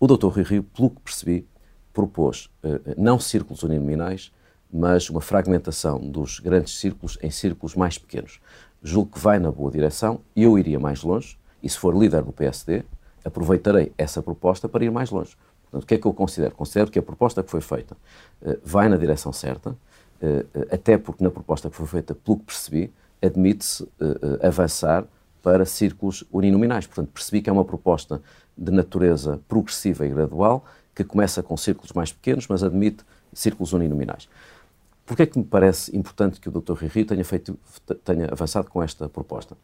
O Dr. Rui Rio, pelo que percebi, propôs não círculos uninominais, mas uma fragmentação dos grandes círculos em círculos mais pequenos. Julgo que vai na boa direção, eu iria mais longe, e se for líder do PSD, aproveitarei essa proposta para ir mais longe. Portanto, o que é que eu considero? Considero que a proposta que foi feita vai na direção certa, eh, até porque na proposta que foi feita, pelo que percebi, admite-se eh, avançar para círculos uninominais. Portanto, percebi que é uma proposta de natureza progressiva e gradual, que começa com círculos mais pequenos, mas admite círculos uninominais. Porquê é que me parece importante que o Dr. Rui Rio tenha, feito, tenha avançado com esta proposta?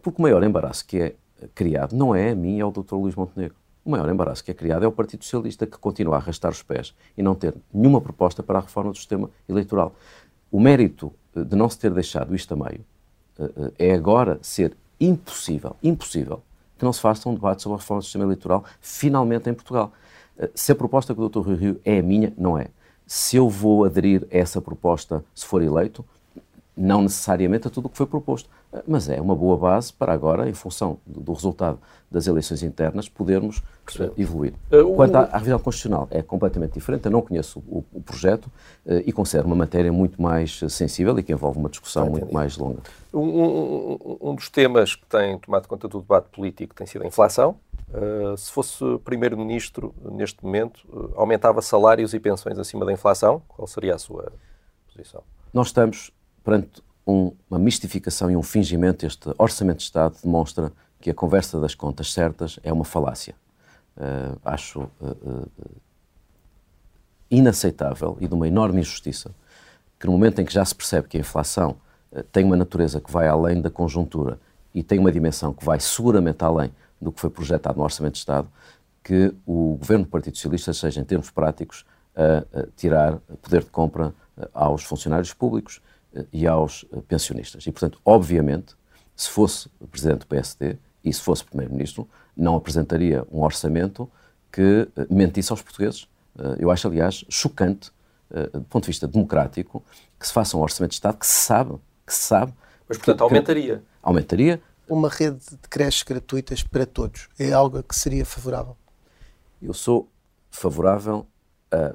Porque o maior embaraço que é criado não é a mim, é o Dr. Luís Montenegro. O maior embaraço que é criado é o Partido Socialista, que continua a arrastar os pés e não ter nenhuma proposta para a reforma do sistema eleitoral. O mérito eh, de não se ter deixado isto a meio eh, eh, é agora ser impossível, impossível, que não se faça um debate sobre a reforma do sistema eleitoral finalmente em Portugal. Se a proposta do Dr. Rui Rio é a minha, não é. Se eu vou aderir a essa proposta se for eleito, não necessariamente a tudo o que foi proposto, mas é uma boa base para agora, em função do resultado das eleições internas, podermos uh, evoluir. Uh, Quanto à, à, revisão constitucional, é completamente diferente. Eu não conheço o, o projeto uh, e considero uma matéria muito mais sensível e que envolve uma discussão muito mais longa. Um, um, um, dos temas que tem tomado conta do debate político tem sido a inflação. Se fosse Primeiro-Ministro, neste momento, aumentava salários e pensões acima da inflação? Qual seria a sua posição? Nós estamos perante um, uma mistificação e um fingimento, este Orçamento de Estado demonstra que a conversa das contas certas é uma falácia. Uh, acho uh, uh, inaceitável e de uma enorme injustiça que no momento em que já se percebe que a inflação tem uma natureza que vai além da conjuntura e tem uma dimensão que vai seguramente além do que foi projetado no Orçamento de Estado, que o governo do Partido Socialista seja, em termos práticos, a, a tirar poder de compra aos funcionários públicos, e aos pensionistas. E, portanto, obviamente, se fosse presidente do PSD e se fosse primeiro-ministro, não apresentaria um orçamento que mentisse aos portugueses. Eu acho, aliás, chocante do ponto de vista democrático, que se faça um orçamento de Estado que se sabe, que se sabe. Mas, portanto, que, aumentaria. Aumentaria. Uma rede de creches gratuitas para todos é algo que seria favorável? Eu sou favorável a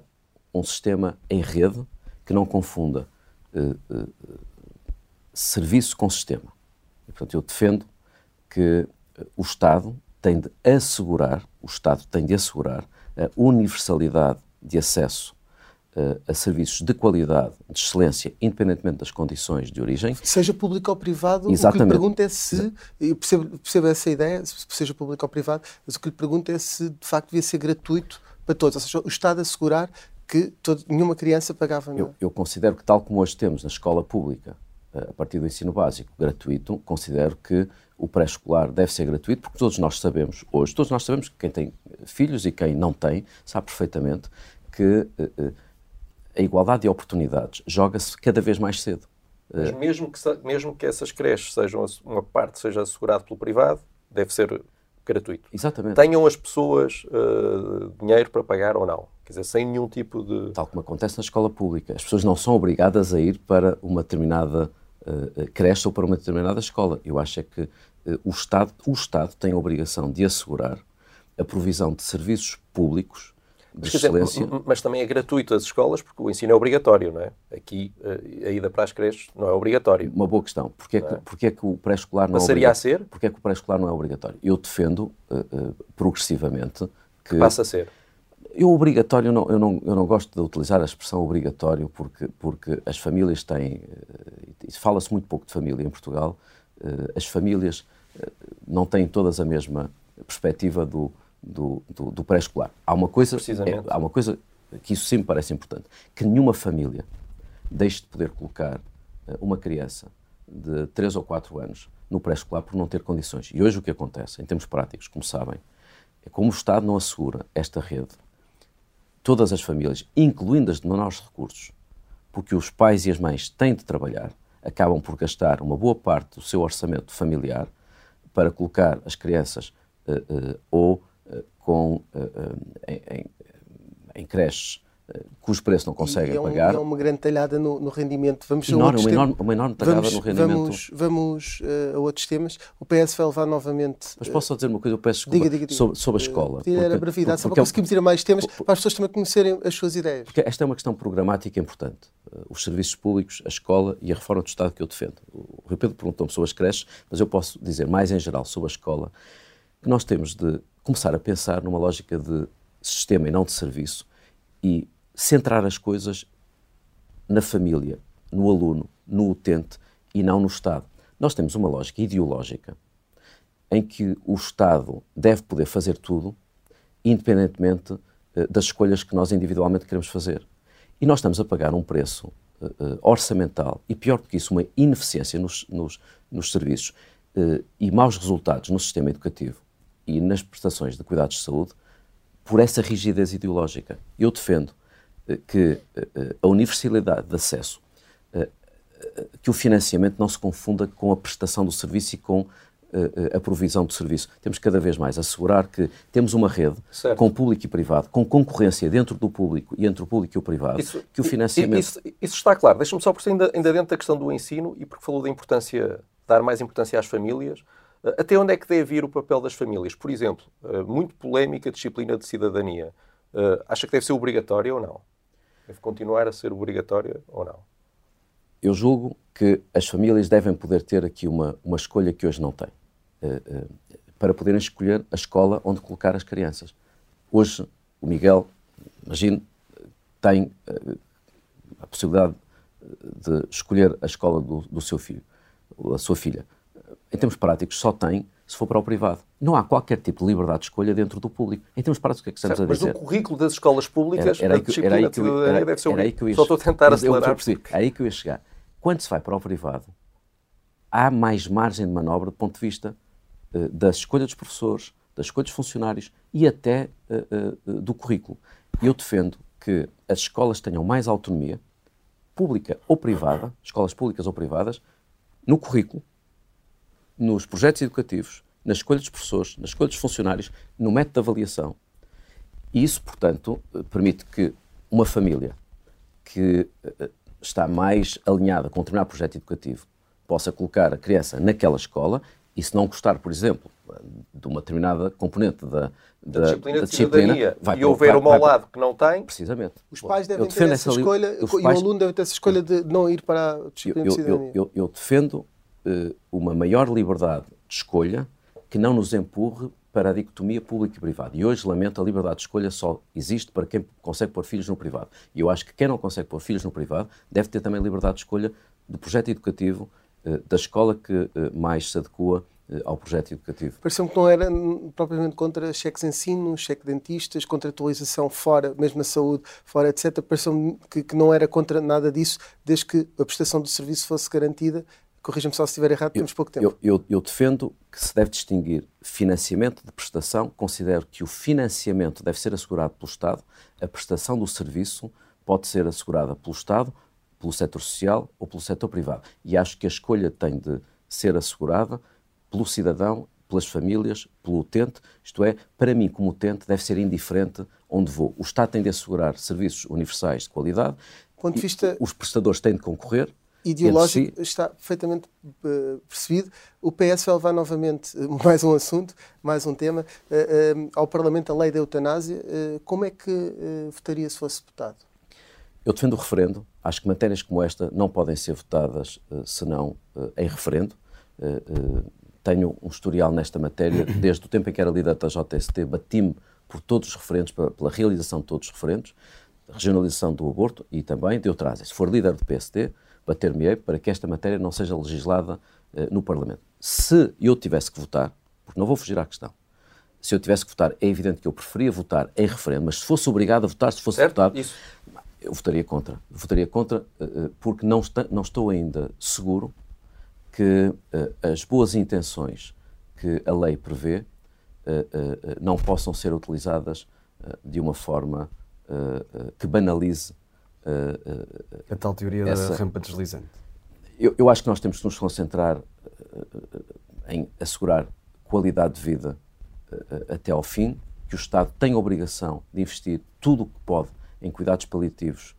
um sistema em rede que não confunda uh, uh, serviço com sistema. E, portanto, eu defendo que o Estado tem de assegurar, o Estado tem de assegurar a universalidade de acesso a serviços de qualidade, de excelência, independentemente das condições de origem. Seja público ou privado, Exatamente. o que lhe pergunto é se, eu percebo, percebo essa ideia, seja público ou privado, mas o que lhe pergunto é se de facto devia ser gratuito para todos, ou seja, o Estado assegurar que todo, nenhuma criança pagava nada. Eu, eu considero que tal como hoje temos na escola pública, eh, a partir do ensino básico gratuito, considero que o pré-escolar deve ser gratuito, porque todos nós sabemos, hoje, todos nós sabemos que quem tem filhos e quem não tem, sabe perfeitamente que uh, a igualdade de oportunidades joga-se cada vez mais cedo. Mas mesmo que, mesmo que essas creches sejam, uma parte seja assegurada pelo privado, deve ser gratuito. Exatamente. Tenham as pessoas uh, dinheiro para pagar ou não. Quer dizer, sem nenhum tipo de. Tal como acontece na escola pública. As pessoas não são obrigadas a ir para uma determinada uh, creche ou para uma determinada escola. Eu acho é que uh, o, Estado, o Estado tem a obrigação de assegurar a provisão de serviços públicos mas. Dizer, mas também é gratuito as escolas porque o ensino é obrigatório, não é? Aqui a ida para as creches não é obrigatório. Uma boa questão. Porquê é que, é? Porquê é que o pré-escolar não Passaria é obrigatório? a ser? Porquê é que o pré-escolar não é obrigatório? Eu defendo uh, progressivamente que... que passa a ser. Eu obrigatório, não, eu, não, eu não gosto de utilizar a expressão obrigatório porque, porque as famílias têm, e fala-se muito pouco de família em Portugal, as famílias não têm todas a mesma perspectiva do, do, do, do pré-escolar. Há uma coisa, é, há uma coisa que isso sim me parece importante, que nenhuma família deixe de poder colocar uma criança de 3 ou 4 anos no pré-escolar por não ter condições. E hoje o que acontece, em termos práticos, como sabem, é como o Estado não assegura esta rede todas as famílias, incluindo as de menores recursos, porque os pais e as mães têm de trabalhar, acabam por gastar uma boa parte do seu orçamento familiar para colocar as crianças uh, uh, ou com, em, em, em creches cujo preço não conseguem é um, pagar. É uma grande talhada no, no rendimento. Vamos enorme, uma, enorme, uma enorme talhada vamos, no rendimento. Vamos, vamos uh, a outros temas. O PS vai levar novamente. Mas posso só dizer uma coisa? Eu peço desculpa diga, diga, diga. Sobre, sobre, a escola. Uh, era a brevidade, só para conseguirmos ir a mais temas, para as pessoas também conhecerem as suas ideias. Porque esta é uma questão programática importante. Uh, os serviços públicos, a escola e a reforma do Estado que eu defendo. O Rui Pedro perguntou-me sobre as creches, mas eu posso dizer mais em geral sobre a escola, que nós temos de começar a pensar numa lógica de sistema e não de serviço e centrar as coisas na família, no aluno, no utente e não no Estado. Nós temos uma lógica ideológica em que o Estado deve poder fazer tudo, independentemente uh, das escolhas que nós individualmente queremos fazer. E nós estamos a pagar um preço uh, uh, orçamental e, pior do que isso, uma ineficiência nos, nos, nos serviços e maus resultados no sistema educativo e nas prestações de cuidados de saúde por essa rigidez ideológica. Eu defendo que eh, eh, a universalidade de acesso, eh, que o financiamento não se confunda com a prestação do serviço e com a provisão do serviço. Temos cada vez mais assegurar que temos uma rede certo. com público e privado, com concorrência dentro do público e entre o público e o privado, isso, que o financiamento... Isso, isso está claro. Deixa-me só, por ainda, ainda dentro da questão do ensino e porque falou da importância, dar mais importância às famílias, até onde é que deve vir o papel das famílias? Por exemplo, muito polémica disciplina de cidadania. Acha que deve ser obrigatória ou não? Deve continuar a ser obrigatória ou não? Eu julgo que as famílias devem poder ter aqui uma, uma escolha que hoje não têm, uh, para poderem escolher a escola onde colocar as crianças. Hoje, o Miguel, imagino, tem a possibilidade de escolher a escola do, do seu filho, a sua filha. Em termos práticos, só tem se for para o privado. Não há qualquer tipo de liberdade de escolha dentro do público. Em termos práticos, o que é que estamos certo, a dizer? Mas o currículo das escolas públicas, era, era, que, era aí que eu, era, deve ser era aí que eu ia, Só estou a tentar acelerar. Eu é aí que eu ia chegar. Quando se vai para o privado, há mais margem de manobra do ponto de vista uh, da escolha dos professores, das escolhas dos funcionários e até uh, uh, do currículo. Eu defendo que as escolas tenham mais autonomia, pública ou privada, escolas públicas ou privadas, no currículo, nos projetos educativos, na escolha dos professores, na escolha dos funcionários, no método de avaliação. E isso, portanto, permite que uma família que uh, está mais alinhada com um determinado projeto educativo possa colocar a criança naquela escola e se não gostar, por exemplo, de uma determinada componente da, da, disciplina, da disciplina vai e houver uma ao lado que não tem. Precisamente. Os pais devem ter essa, essa escolha e o aluno deve ter essa escolha de não ir para a disciplina eu, de cidadania. Eu, eu, eu defendo uma maior liberdade de escolha que não nos empurre para a dicotomia público e privado. E hoje, lamento, a liberdade de escolha só existe para quem consegue pôr filhos no privado. E eu acho que quem não consegue pôr filhos no privado deve ter também liberdade de escolha do projeto educativo uh, da escola que uh, mais se adequa ao projeto educativo. Pareceu-me que não era propriamente contra cheques de ensino, cheque de dentistas, contratualização fora, mesmo na saúde, fora, etc. Pareceu-me que, que não era contra nada disso, desde que a prestação do serviço fosse garantida corrija-me só se estiver errado, temos pouco tempo. Eu, eu, eu, defendo que se deve distinguir financiamento de prestação. Considero que o financiamento deve ser assegurado pelo Estado, a prestação do serviço pode ser assegurada pelo Estado, pelo setor social ou pelo setor privado. E acho que a escolha tem de ser assegurada pelo cidadão, pelas famílias, pelo utente. Isto é, para mim, como utente, deve ser indiferente onde vou. O Estado tem de assegurar serviços universais de qualidade. Vista... Os prestadores têm de concorrer ideológico si. está perfeitamente uh, percebido. O PS vai levar novamente uh, *laughs* mais um assunto, mais um tema, uh, ao Parlamento a lei da eutanásia. como é que votaria se fosse votado? Eu defendo o referendo. Acho que matérias como esta não podem ser votadas senão em referendo. tenho um historial nesta matéria. *coughs* Desde o tempo em que era líder da JST, bati-me por todos os referendos, pela realização de todos os referendos, regionalização do aborto e também de eutanásia. Se for líder do PSD, bater-me-ei para que esta matéria não seja legislada uh, no Parlamento. Se eu tivesse que votar, porque não vou fugir à questão, se eu tivesse que votar, é evidente que eu preferia votar em referendo, mas se fosse obrigado a votar, se fosse certo, votado, isso. eu votaria contra. Votaria contra uh, porque não, está, não estou ainda seguro que as boas intenções que a lei prevê não possam ser utilizadas de uma forma que banalize a tal teoria essa... da rampa deslizante. Eu, eu, acho que nós temos que nos concentrar uh, em assegurar qualidade de vida até ao fim, que o Estado tem a obrigação de investir tudo o que pode em cuidados paliativos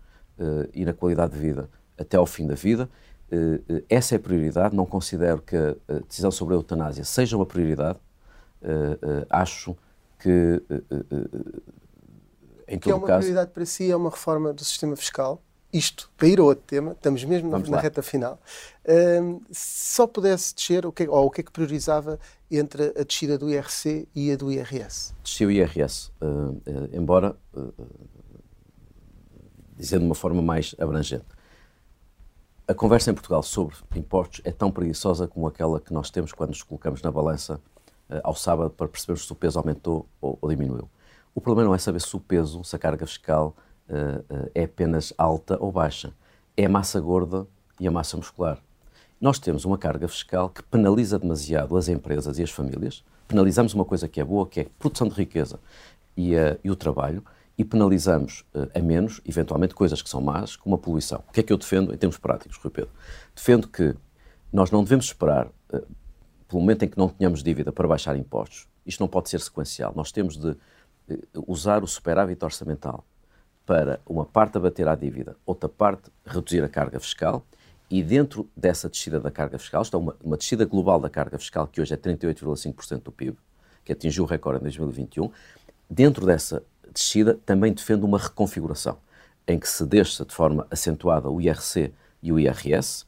e na qualidade de vida até ao fim da vida. essa é a prioridade. Não considero que a decisão sobre a eutanásia seja uma prioridade. acho que em que é uma caso... prioridade para si é uma reforma do sistema fiscal. Isto, para ir a outro tema, estamos mesmo na reta final. Um, se só pudesse descer, o que, ou o que é que priorizava entre a descida do IRC e a do IRS? Descia o IRS, uh, uh, embora, uh, dizendo de uma forma mais abrangente. A conversa em Portugal sobre impostos é tão preguiçosa como aquela que nós temos quando nos colocamos na balança ao sábado para percebermos se o peso aumentou ou, ou diminuiu. O problema não é saber se o peso, se a carga fiscal uh, uh, é apenas alta ou baixa. É a massa gorda e a massa muscular. Nós temos uma carga fiscal que penaliza demasiado as empresas e as famílias. Penalizamos uma coisa que é boa, que é a produção de riqueza e, uh, e o trabalho, e penalizamos a menos, eventualmente, coisas que são más, como a poluição. O que é que eu defendo em termos práticos, Rui Pedro? Defendo que nós não devemos esperar pelo momento em que não tenhamos dívida para baixar impostos. Isto não pode ser sequencial. Nós temos de usar o superávit orçamental para uma parte abater à dívida, outra parte reduzir a carga fiscal e dentro dessa descida da carga fiscal, está uma, uma descida global da carga fiscal que hoje é 38,5% do PIB, que atingiu o recorde em 2021, dentro dessa descida também defendo uma reconfiguração em que se deixa de forma acentuada o IRC e o IRS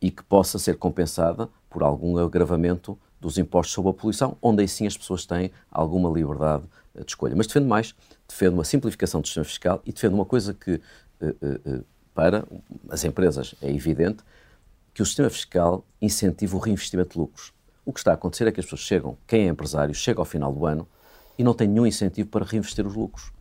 e que possa ser compensada por algum agravamento dos impostos sobre a poluição, onde aí sim as pessoas têm alguma liberdade de escolha. Mas defendo mais, defendo uma simplificação do sistema fiscal e defendo uma coisa que, eh, eh, eh, para as empresas, é evidente, que o sistema fiscal incentiva o reinvestimento de lucros. O que está a acontecer é que as pessoas chegam, quem é empresário, chega ao final do ano e não tem nenhum incentivo para reinvestir os lucros.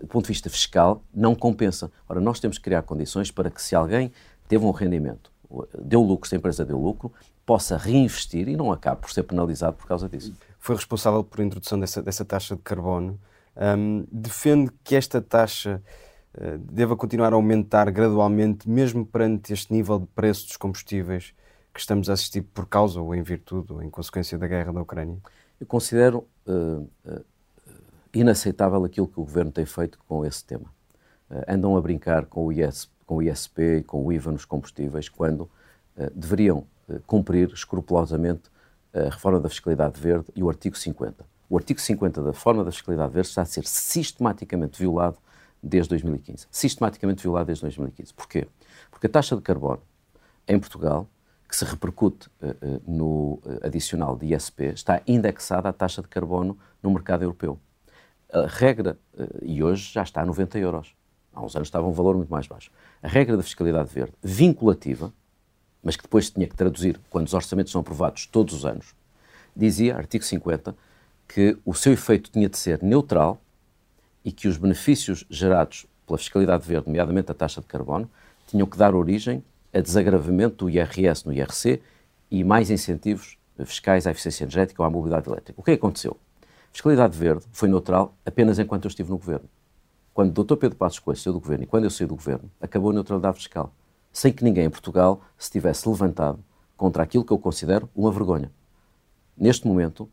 do ponto de vista fiscal, não compensa. Ora, nós temos que criar condições para que se alguém teve um rendimento, deu lucro, se a empresa deu lucro, possa reinvestir e não acabe por ser penalizado por causa disso foi responsável por introdução dessa, dessa taxa de carbono, um, defende que esta taxa uh, deva continuar a aumentar gradualmente, mesmo perante este nível de preço dos combustíveis que estamos a assistir por causa ou em virtude ou em consequência da guerra da Ucrânia? Eu considero uh, uh, inaceitável aquilo que o governo tem feito com esse tema. andam a brincar com o, IS, com o ISP e com o IVA nos combustíveis quando deveriam cumprir escrupulosamente a reforma da fiscalidade verde e o artigo 50. O artigo 50 da reforma da fiscalidade verde está a ser sistematicamente violado desde 2015. Sistematicamente violado desde 2015. Porquê? Porque a taxa de carbono em Portugal, que se repercute uh, no adicional de ISP, está indexada à taxa de carbono no mercado europeu. A regra, uh, e hoje já está a 90 euros. Há uns anos estava um valor muito mais baixo. A regra da fiscalidade verde, vinculativa, mas que depois tinha que traduzir quando os orçamentos são aprovados todos os anos, dizia, artigo 50, que o seu efeito tinha de ser neutral e que os benefícios gerados pela fiscalidade verde, nomeadamente a taxa de carbono, tinham que dar origem a desagravamento do IRS no IRC e mais incentivos fiscais à eficiência energética ou à mobilidade elétrica. O que aconteceu? A fiscalidade verde foi neutral apenas enquanto eu estive no governo. Quando o Dr. Pedro Passos Coelho saiu do governo e quando eu saí do governo, acabou a neutralidade fiscal, sem que ninguém em Portugal se tivesse levantado contra aquilo que eu considero uma vergonha. Neste momento,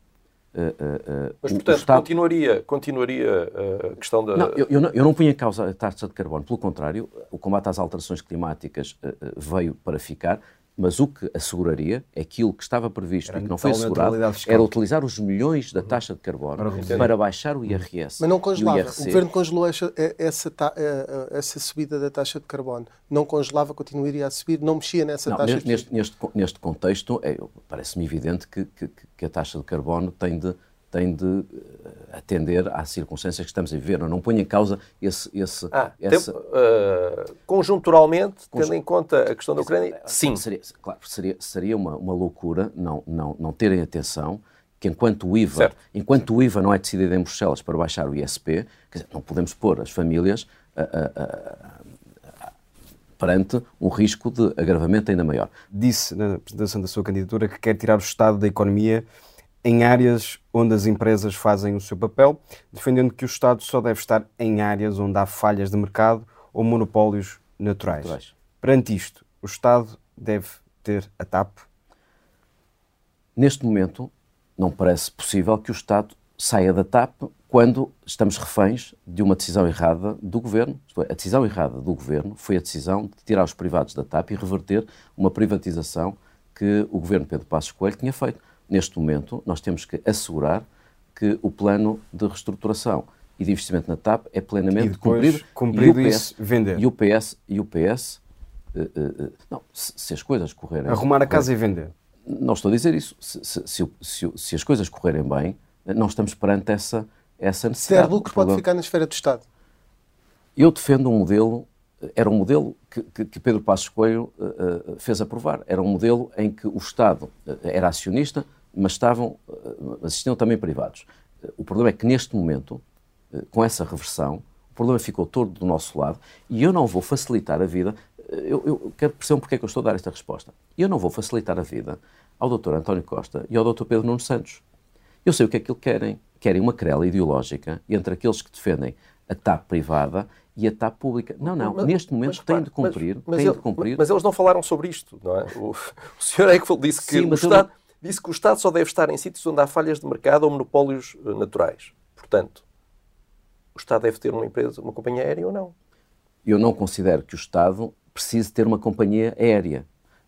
Uh, uh, Mas, portanto, Estado... continuaria, continuaria a questão da. Não, eu, eu, não, eu não punho em causa a taxa de carbono. Pelo contrário, o combate às alterações climáticas veio para ficar mas o que asseguraria, é aquilo que estava previsto era e que não foi assegurado, era utilizar os milhões da taxa de carbono para, para baixar o IRS. Mas não congelava. O, o Governo congelou essa, essa, essa, subida da taxa de carbono. Não congelava, continuaria a subir, não mexia nessa não, taxa neste, neste, neste, contexto, é, parece-me evidente que, que, que a taxa de carbono tem de tem de eh, atender às circunstâncias que estamos a viver. Não, não ponho em causa esse. esse, ah, esse... Tem, uh, conjunturalmente, Conjun... tendo em conta a questão da Ucrânia, sim. Seria, claro, seria, seria uma, uma loucura não, não, não terem atenção que enquanto o IVA, enquanto o IVA não é decidido em Bruxelas para baixar o ISP, dizer, não podemos pôr as famílias a, a, a, perante um risco de agravamento ainda maior. Disse na apresentação da sua candidatura que quer tirar o Estado da economia em áreas onde as empresas fazem o seu papel, defendendo que o Estado só deve estar em áreas onde há falhas de mercado ou monopólios naturais. naturais. Perante isto, o Estado deve ter a TAP? Neste momento, não parece possível que o Estado saia da TAP quando estamos reféns de uma decisão errada do Governo. É, a decisão errada do Governo foi a decisão de tirar os privados da TAP e reverter uma privatização que o Governo Pedro Passos Coelho tinha feito neste momento, nós temos que assegurar que o plano de reestruturação e de investimento na TAP é plenamente cumprido. Cumprido e o PS, isso, vender. E o PS, e o PS uh, uh, não, se, se, as coisas correrem Arrumar a casa e vender. Não estou a dizer isso. Se, se, se, se as coisas correrem bem, não estamos perante essa, essa necessidade. Se der lucro, pode ficar na esfera do Estado. Eu defendo um modelo era um modelo que, que, que Pedro Passos Coelho uh, uh, fez aprovar. Era um modelo em que o Estado uh, era acionista, mas estavam, existiam também privados. O problema é que neste momento, com essa reversão, o problema ficou todo do nosso lado e eu não vou facilitar a vida. Eu, eu quero perceber porque é que eu estou a dar esta resposta. Eu não vou facilitar a vida ao Dr. António Costa e ao Dr. Pedro Nuno Santos. Eu sei o que é que eles querem. Querem uma querela ideológica entre aqueles que defendem a TAP privada e a TAP pública. Não, não, mas, neste momento tem de cumprir. Mas, mas, ele, de cumprir. mas, eles não falaram sobre isto, não é? O, *laughs* o senhor é que disse que Sim, o Estado disse que o Estado só deve estar em sítios onde há falhas de mercado ou monopólios eh, naturais. Portanto, o Estado deve ter uma empresa, uma companhia aérea ou não? Eu não considero que o Estado precise ter uma companhia aérea.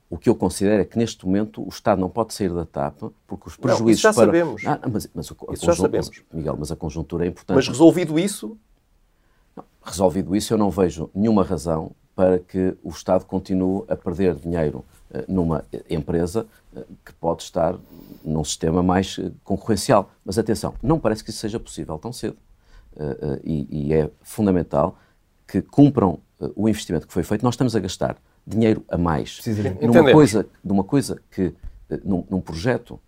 O que eu considero é que neste momento o Estado não pode sair da TAP porque os prejuízos não, isso já para... sabemos. Ah, mas, mas, isso já sabemos. Mas, Miguel, mas a conjuntura é importante. Mas resolvido isso? Não, resolvido isso, eu não vejo nenhuma razão para que o Estado continue a perder dinheiro numa empresa eh, que pode estar num sistema mais eh, concorrencial. Mas atenção, não parece que isso seja possível tão cedo. E, é fundamental que cumpram o investimento que foi feito. Nós estamos a gastar dinheiro a mais numa coisa, numa coisa que, num, num projeto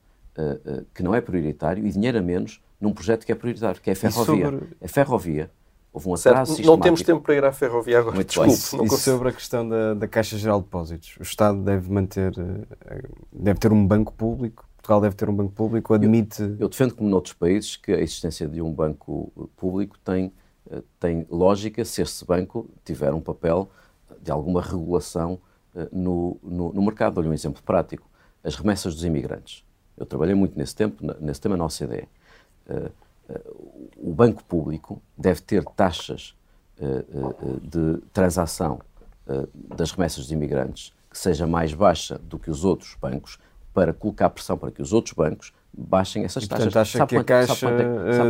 que não é prioritário e dinheiro a menos num projeto que é prioritário, que é a ferrovia. Sobre... A ferrovia Houve um atraso certo, Não temos tempo para ir à ferrovia agora. Muito Desculpe. Não e consigo. sobre a questão da, da Caixa Geral de Depósitos? O Estado deve manter, eh, deve ter um banco público? Portugal deve ter um banco público? Admite... Eu, eu defendo, como noutros países, que a existência de um banco público tem, eh, tem lógica se esse banco tiver um papel de alguma regulação eh, no, no, no mercado. Dou-lhe um exemplo prático. As remessas dos imigrantes. Eu trabalhei muito nesse tempo, nesse tema na OCDE o banco público deve ter taxas de transação das remessas de imigrantes que seja mais baixa do que os outros bancos, para colocar pressão para que os outros bancos baixem essas e, taxas. Portanto, acha sabe que quanto, a Caixa sabe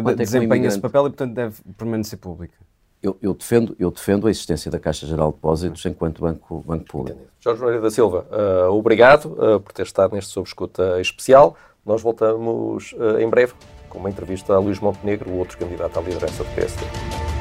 quanto é, é desempenha esse papel e, portanto, deve permanecer pública? Eu, eu, defendo, eu defendo a existência da Caixa Geral de Depósitos enquanto banco, banco público. Jorge Moreira da Silva, uh, obrigado uh, por ter estado neste Sob Escuta especial. Nós voltamos uh, em breve com uma entrevista a Luís Montenegro, o outro candidato à liderança do PSD.